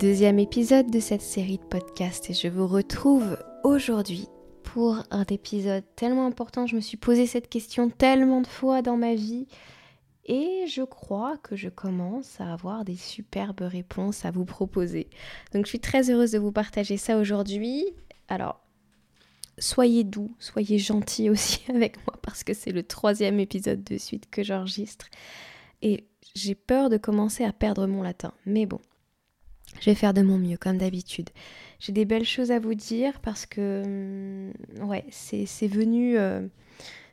Deuxième épisode de cette série de podcasts et je vous retrouve aujourd'hui pour un épisode tellement important. Je me suis posé cette question tellement de fois dans ma vie et je crois que je commence à avoir des superbes réponses à vous proposer. Donc je suis très heureuse de vous partager ça aujourd'hui. Alors, soyez doux, soyez gentils aussi avec moi parce que c'est le troisième épisode de suite que j'enregistre. Et j'ai peur de commencer à perdre mon latin. Mais bon, je vais faire de mon mieux, comme d'habitude. J'ai des belles choses à vous dire parce que, hum, ouais, c'est venu, euh,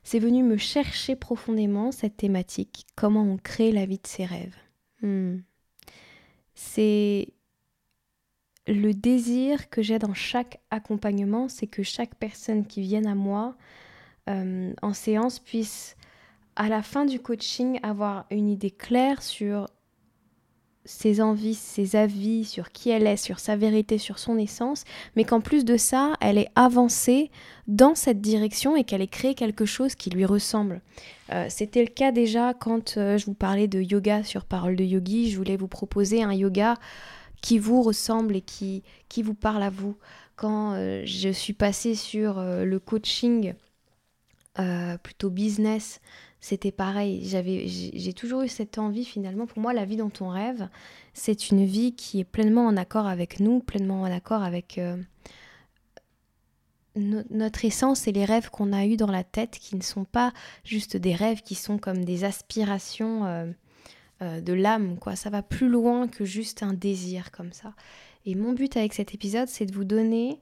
c'est venu me chercher profondément cette thématique. Comment on crée la vie de ses rêves. Hmm. C'est le désir que j'ai dans chaque accompagnement, c'est que chaque personne qui vienne à moi euh, en séance puisse, à la fin du coaching, avoir une idée claire sur ses envies, ses avis sur qui elle est, sur sa vérité, sur son essence, mais qu'en plus de ça, elle est avancée dans cette direction et qu'elle ait créé quelque chose qui lui ressemble. Euh, c'était le cas déjà quand euh, je vous parlais de yoga sur Parole de Yogi, je voulais vous proposer un yoga qui vous ressemble et qui, qui vous parle à vous. Quand euh, je suis passée sur le coaching plutôt business, c'était pareil. J'ai toujours eu cette envie finalement. Pour moi, la vie dont on rêve, c'est une vie qui est pleinement en accord avec nous, pleinement en accord avec euh, notre essence et les rêves qu'on a eus dans la tête, qui ne sont pas juste des rêves, qui sont comme des aspirations euh, euh, de l'âme. Quoi, ça va plus loin que juste un désir comme ça. Et mon but avec cet épisode, c'est de vous donner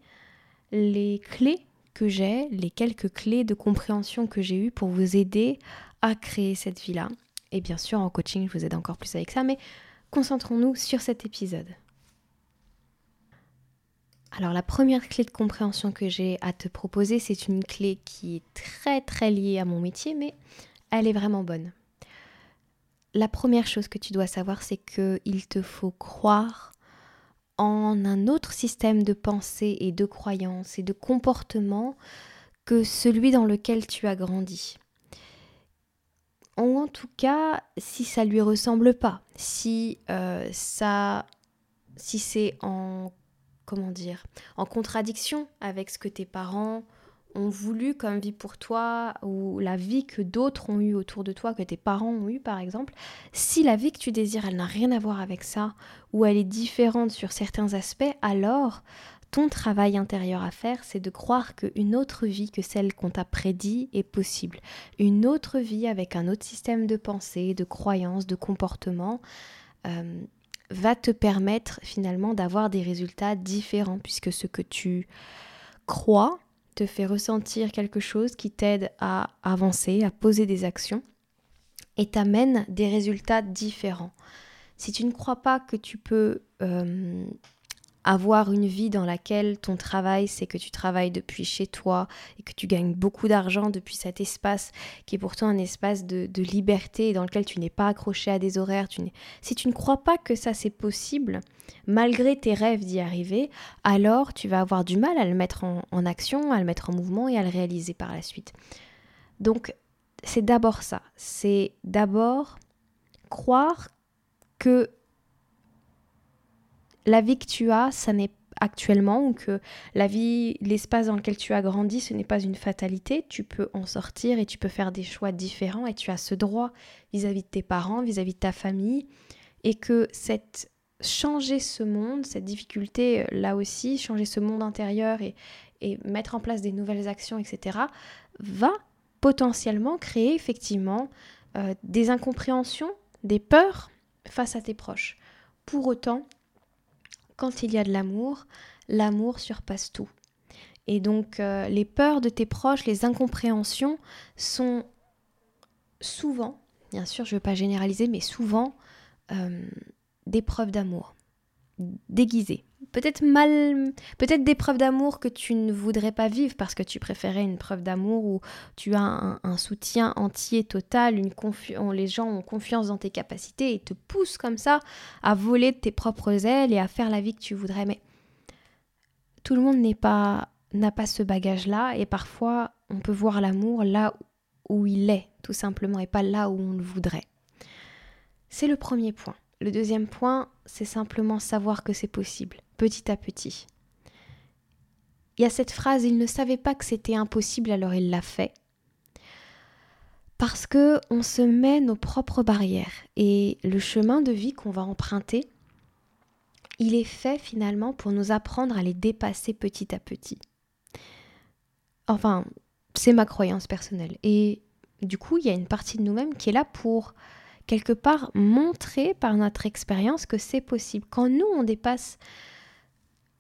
les clés que j'ai, les quelques clés de compréhension que j'ai eues pour vous aider à créer cette vie-là. Et bien sûr, en coaching, je vous aide encore plus avec ça, mais concentrons-nous sur cet épisode. Alors la première clé de compréhension que j'ai à te proposer, c'est une clé qui est très très liée à mon métier, mais elle est vraiment bonne. La première chose que tu dois savoir, c'est qu'il te faut croire en un autre système de pensée et de croyance et de comportement que celui dans lequel tu as grandi. Ou en tout cas, si ça lui ressemble pas, si euh, ça, si c'est en comment dire, en contradiction avec ce que tes parents voulu comme vie pour toi ou la vie que d'autres ont eue autour de toi, que tes parents ont eue par exemple, si la vie que tu désires, elle n'a rien à voir avec ça, ou elle est différente sur certains aspects, alors ton travail intérieur à faire, c'est de croire qu'une autre vie que celle qu'on t'a prédit est possible. Une autre vie avec un autre système de pensée, de croyances, de comportement. Euh, va te permettre finalement d'avoir des résultats différents puisque ce que tu crois te fait ressentir quelque chose qui t'aide à avancer, à poser des actions et t'amène des résultats différents. Si tu ne crois pas que tu peux euh, avoir une vie dans laquelle ton travail, c'est que tu travailles depuis chez toi et que tu gagnes beaucoup d'argent depuis cet espace qui est pourtant un espace de, liberté dans lequel tu n'es pas accroché à des horaires. Si tu ne crois pas que ça c'est possible, malgré tes rêves d'y arriver, alors tu vas avoir du mal à le mettre en action, à le mettre en mouvement et à le réaliser par la suite. Donc c'est d'abord ça, c'est d'abord croire que la vie que tu as, ça n'est actuellement ou que la vie, l'espace dans lequel tu as grandi, ce n'est pas une fatalité, tu peux en sortir et tu peux faire des choix différents et tu as ce droit vis-à-vis de tes parents, vis-à-vis de ta famille et que cette changer ce monde, cette difficulté euh, là aussi, changer ce monde intérieur et, mettre en place des nouvelles actions, etc., va potentiellement créer effectivement euh, des incompréhensions, des peurs face à tes proches. Pour autant, quand il y a de l'amour, l'amour surpasse tout. Et donc euh, les peurs de tes proches, les incompréhensions sont souvent, bien sûr je ne veux pas généraliser, mais souvent des preuves d'amour déguisées. Peut-être mal, peut-être des preuves d'amour que tu ne voudrais pas vivre parce que tu préférais une preuve d'amour où tu as un, soutien entier, total, une les gens ont confiance dans tes capacités et te poussent comme ça à voler de tes propres ailes et à faire la vie que tu voudrais. Mais tout le monde n'est pas n'a pas ce bagage-là et parfois on peut voir l'amour là où il est, tout simplement, et pas là où on le voudrait. C'est le premier point. Le deuxième point, c'est simplement savoir que c'est possible, petit à petit. Il y a cette phrase, il ne savait pas que c'était impossible, alors il l'a fait. Parce que on se met nos propres barrières et le chemin de vie qu'on va emprunter, il est fait finalement pour nous apprendre à les dépasser petit à petit. Enfin, c'est ma croyance personnelle. Et du coup, il y a une partie de nous-mêmes qui est là pour quelque part montrer par notre expérience que c'est possible. Quand nous, on dépasse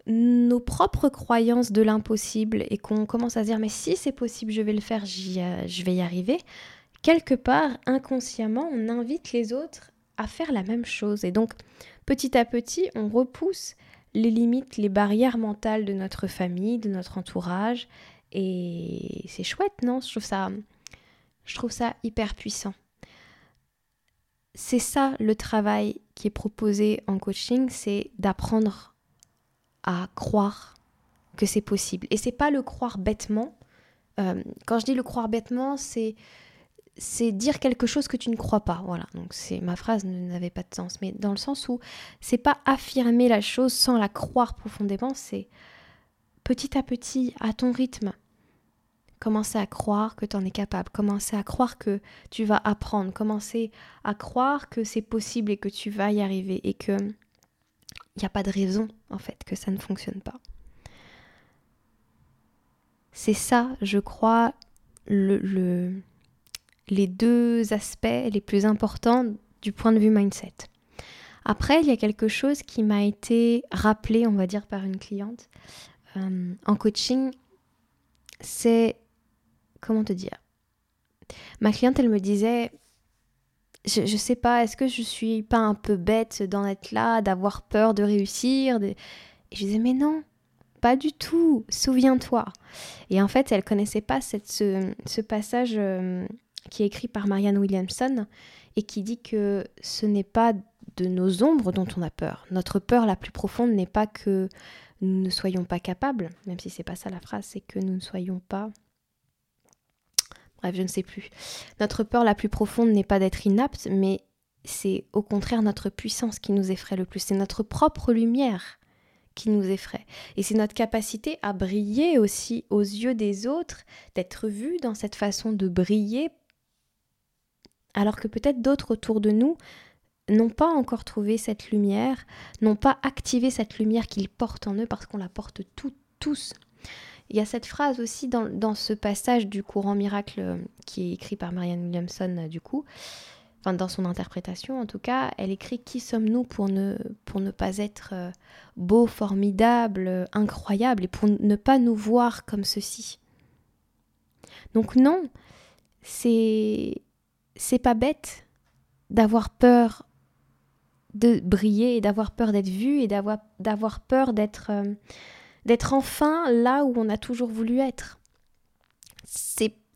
nos propres croyances de l'impossible et qu'on commence à se dire mais si c'est possible, je vais le faire, euh, je vais y arriver, quelque part, inconsciemment, on invite les autres à faire la même chose. Et donc, petit à petit, on repousse les limites, les barrières mentales de notre famille, de notre entourage. Et c'est chouette, non? Je ça, je trouve ça hyper puissant c'est ça le travail qui est proposé en coaching, c'est d'apprendre à croire que c'est possible. Et c'est pas le croire bêtement. Euh, quand je dis le croire bêtement, c'est c'est dire quelque chose que tu ne crois pas. Voilà. Donc c'est ma phrase n'avait pas de sens, mais dans le sens où c'est pas affirmer la chose sans la croire profondément, c'est petit à petit, à ton rythme, Commencer à croire que tu en es capable, commencer à croire que tu vas apprendre, commencer à croire que c'est possible et que tu vas y arriver et que il n'y a pas de raison en fait que ça ne fonctionne pas. C'est ça, je crois, le, les deux aspects les plus importants du point de vue mindset. Après, il y a quelque chose qui m'a été rappelé, on va dire, par une cliente euh, en coaching, c'est comment te dire? Ma cliente, elle me disait, je, ne sais pas, est-ce que je suis pas un peu bête d'en être là, d'avoir peur de réussir Et je disais, mais non, pas du tout, souviens-toi. Et en fait, elle connaissait pas cette, ce, passage euh, qui est écrit par Marianne Williamson et qui dit que ce n'est pas de nos ombres dont on a peur. Notre peur la plus profonde n'est pas que nous ne soyons pas capables, même si c'est pas ça la phrase, c'est que nous ne soyons pas Bref, je ne sais plus. Notre peur la plus profonde n'est pas d'être inapte, mais c'est au contraire notre puissance qui nous effraie le plus. C'est notre propre lumière qui nous effraie. Et c'est notre capacité à briller aussi aux yeux des autres, d'être vu dans cette façon de briller, alors que peut-être d'autres autour de nous n'ont pas encore trouvé cette lumière, n'ont pas activé cette lumière qu'ils portent en eux parce qu'on la porte tous. Il y a cette phrase aussi dans, ce passage du courant miracle euh, qui est écrit par Marianne Williamson, euh, du coup, enfin dans son interprétation en tout cas, elle écrit Qui sommes-nous pour ne, pas être euh, beau, formidable, incroyable et pour ne pas nous voir comme ceci? Donc, non, c'est, c'est pas bête d'avoir peur de briller et d'avoir peur d'être vu et d'avoir, d'avoir peur d'être d'être enfin là où on a toujours voulu être.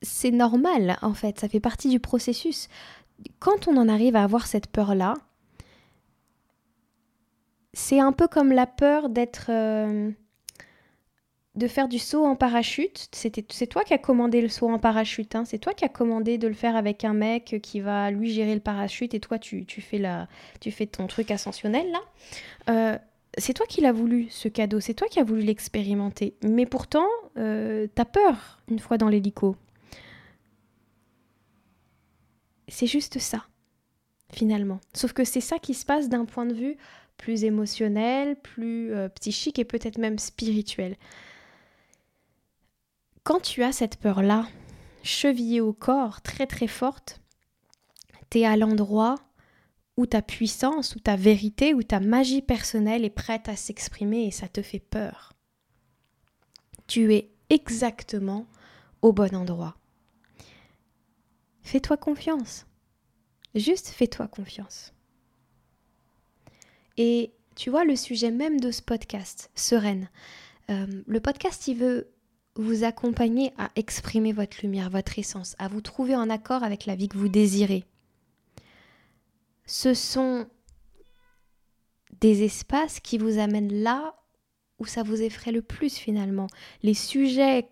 C'est normal en fait, ça fait partie du processus. Quand on en arrive à avoir cette peur-là, c'est un peu comme la peur d'être... Euh, de faire du saut en parachute. C'est toi qui as commandé le saut en parachute. Hein. C'est toi qui as commandé de le faire avec un mec qui va lui gérer le parachute et toi tu, fais, la, tu fais ton truc ascensionnel là. Euh, c'est toi qui l'as voulu, ce cadeau, c'est toi qui as voulu l'expérimenter. Mais pourtant, euh, t'as peur une fois dans l'hélico. C'est juste ça, finalement. Sauf que c'est ça qui se passe d'un point de vue plus émotionnelle, plus euh, psychique et peut-être même spirituelle. Quand tu as cette peur-là, chevillée au corps, très très forte, tu es à l'endroit où ta puissance, où ta vérité, où ta magie personnelle est prête à s'exprimer et ça te fait peur. Tu es exactement au bon endroit. Fais-toi confiance. Juste fais-toi confiance. Et tu vois, le sujet même de ce podcast, sereine. Euh, le podcast, il veut vous accompagner à exprimer votre lumière, votre essence, à vous trouver en accord avec la vie que vous désirez. Ce sont des espaces qui vous amènent là où ça vous effraie le plus finalement. Les sujets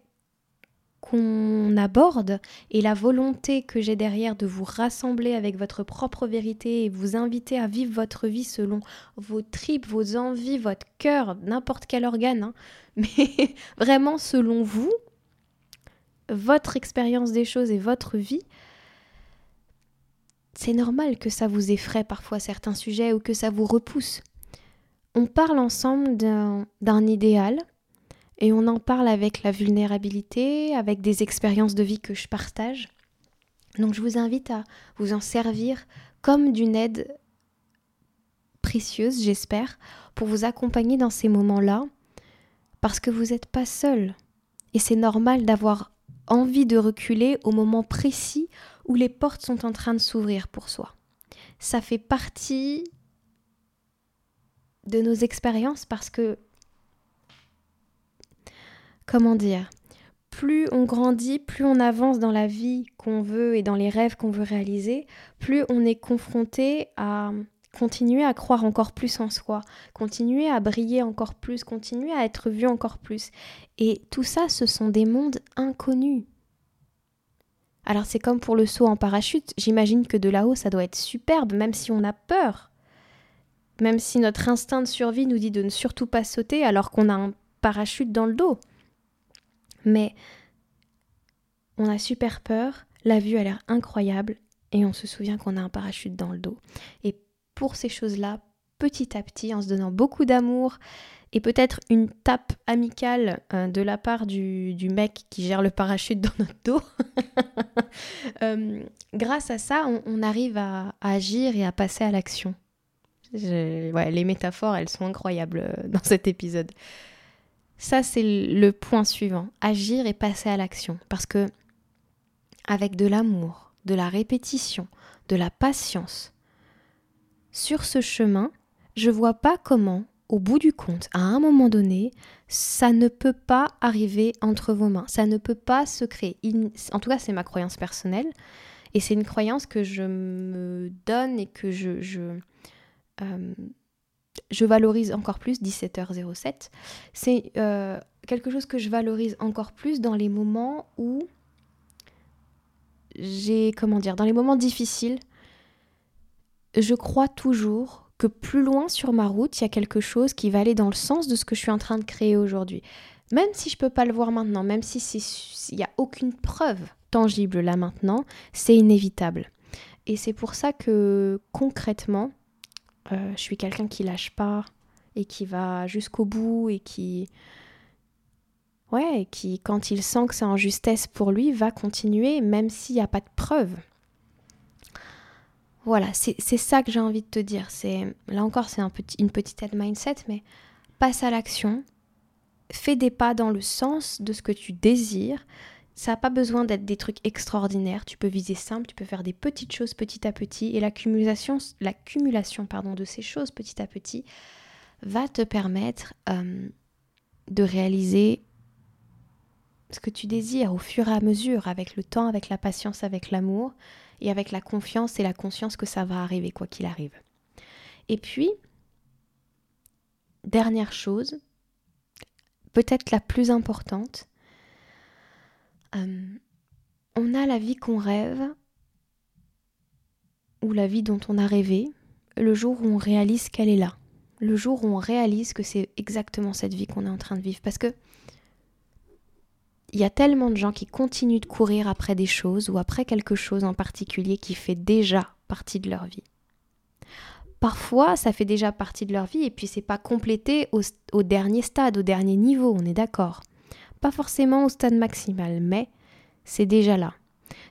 qu'on aborde et la volonté que j'ai derrière de vous rassembler avec votre propre vérité et vous inviter à vivre votre vie selon vos tripes, vos envies, votre cœur, n'importe quel organe, hein. mais vraiment selon vous, votre expérience des choses et votre vie, c'est normal que ça vous effraie parfois certains sujets ou que ça vous repousse. On parle ensemble d'un idéal, et on en parle avec la vulnérabilité, avec des expériences de vie que je partage. Donc je vous invite à vous en servir comme d'une aide précieuse, j'espère, pour vous accompagner dans ces moments-là, parce que vous n'êtes pas seul. Et c'est normal d'avoir envie de reculer au moment précis où les portes sont en train de s'ouvrir pour soi. Ça fait partie de nos expériences parce que comment dire, plus on grandit, plus on avance dans la vie qu'on veut et dans les rêves qu'on veut réaliser, plus on est confronté à continuer à croire encore plus en soi, continuer à briller encore plus, continuer à être vu encore plus. Et tout ça, ce sont des mondes inconnus. Alors c'est comme pour le saut en parachute, j'imagine que de là-haut, ça doit être superbe, même si on a peur. Même si notre instinct de survie nous dit de ne surtout pas sauter alors qu'on a un parachute dans le dos. Mais on a super peur, la vue a l'air incroyable et on se souvient qu'on a un parachute dans le dos. Et pour ces choses-là, petit à petit, en se donnant beaucoup d'amour et peut-être une tape amicale euh, de la part du, mec qui gère le parachute dans notre dos, euh, grâce à ça, on, arrive à, agir et à passer à l'action. les métaphores, elles sont incroyables euh, dans cet épisode. Ça, c'est le point suivant. Agir et passer à l'action. Parce que, avec de l'amour, de la répétition, de la patience, sur ce chemin, je vois pas comment, au bout du compte, à un moment donné, ça ne peut pas arriver entre vos mains. Ça ne peut pas se créer. En tout cas, c'est ma croyance personnelle. Et c'est une croyance que je me donne et que je, je euh, valorise encore plus, 17h07, c'est euh, quelque chose que je valorise encore plus dans les moments où j'ai, comment dire, dans les moments difficiles, je crois toujours que plus loin sur ma route, il y a quelque chose qui va aller dans le sens de ce que je suis en train de créer aujourd'hui. Même si je ne peux pas le voir maintenant, même si il n'y a aucune preuve tangible là maintenant, c'est inévitable. Et c'est pour ça que concrètement, euh, je suis quelqu'un qui lâche pas et qui va jusqu'au bout et qui ouais, qui quand il sent que c'est en justesse pour lui, va continuer même s'il n'y a pas de preuve. Voilà, c'est ça que j'ai envie de te dire. C'est là encore, c'est une petite aide mindset, mais passe à l'action, fais des pas dans le sens de ce que tu désires, ça n'a pas besoin d'être des trucs extraordinaires. Tu peux viser simple, tu peux faire des petites choses petit à petit. Et l'accumulation, l'accumulation pardon, de ces choses petit à petit va te permettre euh, de réaliser ce que tu désires au fur et à mesure, avec le temps, avec la patience, avec l'amour, et avec la confiance et la conscience que ça va arriver, quoi qu'il arrive. Et puis, dernière chose, peut-être la plus importante, euh, on a la vie qu'on rêve ou la vie dont on a rêvé le jour où on réalise qu'elle est là, le jour où on réalise que c'est exactement cette vie qu'on est en train de vivre. Parce que il y a tellement de gens qui continuent de courir après des choses ou après quelque chose en particulier qui fait déjà partie de leur vie. parfois, ça fait déjà partie de leur vie et puis c'est pas complété au, au, dernier stade, au dernier niveau, on est d'accord. Pas forcément au stade maximal, mais c'est déjà là.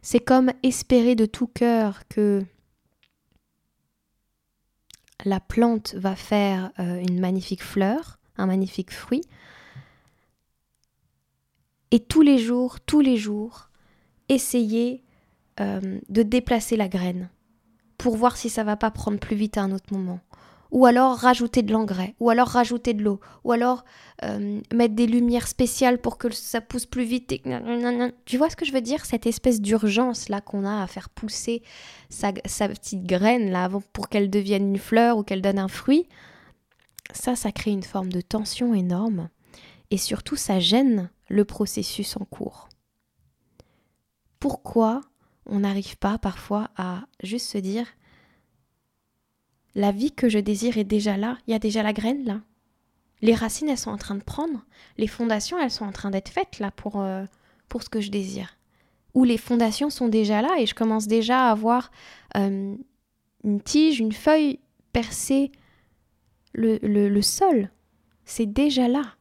C'est comme espérer de tout cœur que la plante va faire euh, une magnifique fleur, un magnifique fruit. Et tous les jours, tous les jours, essayer euh, de déplacer la graine pour voir si ça va pas prendre plus vite à un autre moment. Ou alors rajouter de l'engrais, ou alors rajouter de l'eau, ou alors euh, mettre des lumières spéciales pour que ça pousse plus vite. Tu vois ce que je veux dire? Cette espèce d'urgence là qu'on a à faire pousser sa, sa petite graine là avant pour qu'elle devienne une fleur ou qu'elle donne un fruit. Ça, ça crée une forme de tension énorme. Et surtout, ça gêne le processus en cours. Pourquoi on n'arrive pas parfois à juste se dire la vie que je désire est déjà là, il y a déjà la graine là. Les racines, elles sont en train de prendre, les fondations, elles sont en train d'être faites là pour, euh, pour ce que je désire. Ou les fondations sont déjà là et je commence déjà à avoir euh, une tige, une feuille percer le, le sol. C'est déjà là.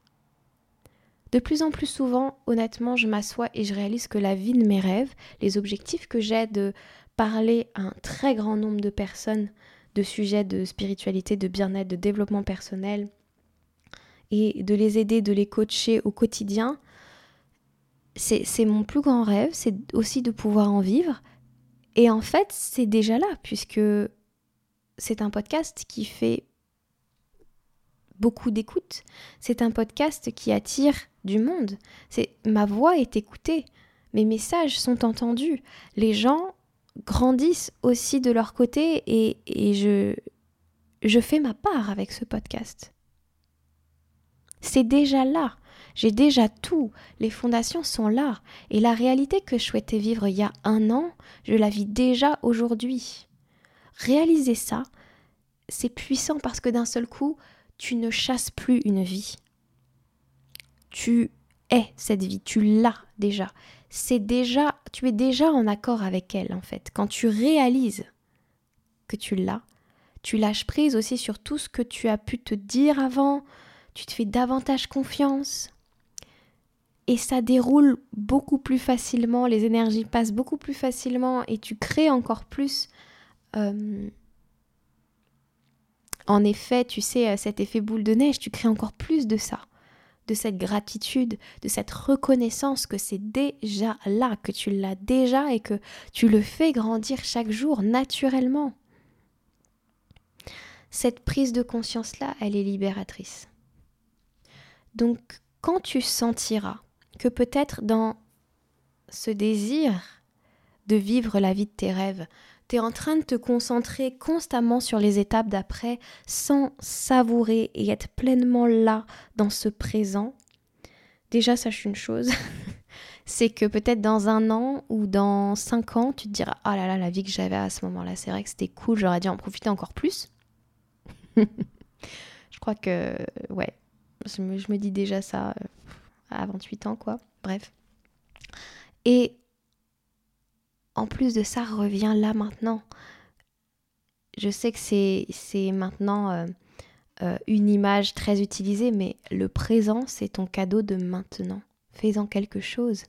De plus en plus souvent, honnêtement, je m'assois et je réalise que la vie de mes rêves, les objectifs que j'ai de parler à un très grand nombre de personnes de sujets de spiritualité, de bien-être, de développement personnel, et de les aider, de les coacher au quotidien, c'est mon plus grand rêve, c'est aussi de pouvoir en vivre. Et en fait, c'est déjà là, puisque c'est un podcast qui fait beaucoup d'écoute. C'est un podcast qui attire du monde. C'est ma voix est écoutée, mes messages sont entendus. Les gens grandissent aussi de leur côté et, je, je fais ma part avec ce podcast. C'est déjà là. J'ai déjà tout. Les fondations sont là. Et la réalité que je souhaitais vivre il y a un an, je la vis déjà aujourd'hui. Réaliser ça, c'est puissant parce que d'un seul coup, tu ne chasses plus une vie. Tu es cette vie, tu l'as déjà. C'est déjà, tu es déjà en accord avec elle en fait. Quand tu réalises que tu l'as, tu lâches prise aussi sur tout ce que tu as pu te dire avant, tu te fais davantage confiance. Et ça déroule beaucoup plus facilement, les énergies passent beaucoup plus facilement et tu crées encore plus euh, en effet, tu sais, euh, cet effet boule de neige, tu crées encore plus de ça, de cette gratitude, de cette reconnaissance que c'est déjà là, que tu l'as déjà et que tu le fais grandir chaque jour naturellement. Cette prise de conscience-là, elle est libératrice. Donc, quand tu sentiras que peut-être dans ce désir de vivre la vie de tes rêves, tu es en train de te concentrer constamment sur les étapes d'après sans savourer et être pleinement là dans ce présent, déjà sache une chose, c'est que peut-être dans un an ou dans cinq ans, tu te diras Ah là là, la vie que j'avais à ce moment-là, c'est vrai que c'était cool, j'aurais dû en profiter encore plus. je crois que, ouais, je me, je me dis déjà ça euh, à 28 ans, quoi. Bref. Et en plus de ça, reviens là maintenant. Je sais que c'est maintenant euh, euh, une image très utilisée, mais le présent, c'est ton cadeau de maintenant. Fais-en quelque chose.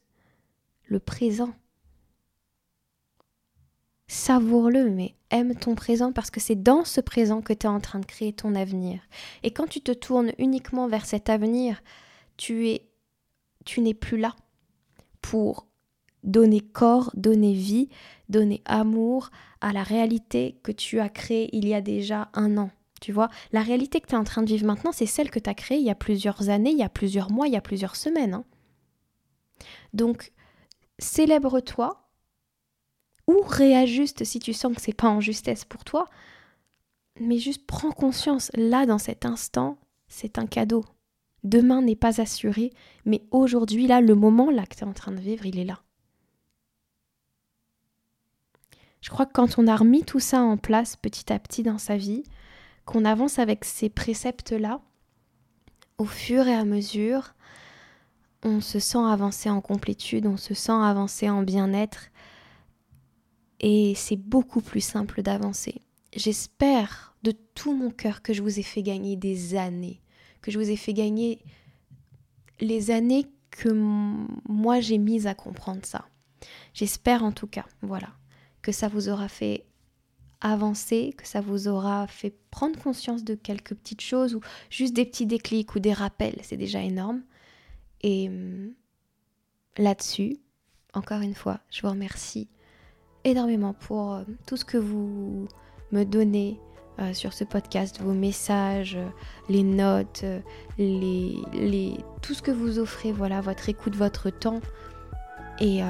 Le présent. Savoure-le, mais aime ton présent parce que c'est dans ce présent que tu es en train de créer ton avenir. Et quand tu te tournes uniquement vers cet avenir, tu es tu n'es plus là pour donner corps, donner vie, donner amour à la réalité que tu as créée il y a déjà un an. Tu vois, la réalité que tu es en train de vivre maintenant, c'est celle que tu as créée il y a plusieurs années, il y a plusieurs mois, il y a plusieurs semaines. Hein. Donc, célèbre-toi ou réajuste si tu sens que c'est pas en justesse pour toi, mais juste prends conscience, là, dans cet instant, c'est un cadeau. Demain n'est pas assuré, mais aujourd'hui, là, le moment là que tu es en train de vivre, il est là. Je crois que quand on a remis tout ça en place petit à petit dans sa vie, qu'on avance avec ces préceptes-là, au fur et à mesure, on se sent avancer en complétude, on se sent avancer en bien-être, et c'est beaucoup plus simple d'avancer. J'espère de tout mon cœur que je vous ai fait gagner des années, que je vous ai fait gagner les années que moi j'ai mises à comprendre ça. J'espère en tout cas, voilà, que ça vous aura fait avancer, que ça vous aura fait prendre conscience de quelques petites choses ou juste des petits déclics ou des rappels, c'est déjà énorme. Et hum, là-dessus, encore une fois, je vous remercie énormément pour euh, tout ce que vous me donnez euh, sur ce podcast, vos messages, euh, les notes, tout ce que vous offrez, voilà, votre écoute, votre temps. Et,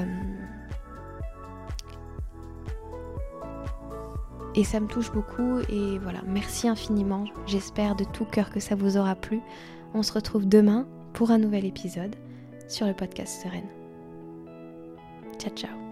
et ça me touche beaucoup. Et voilà, merci infiniment. J'espère de tout cœur que ça vous aura plu. On se retrouve demain pour un nouvel épisode sur le podcast Sereine. Ciao ciao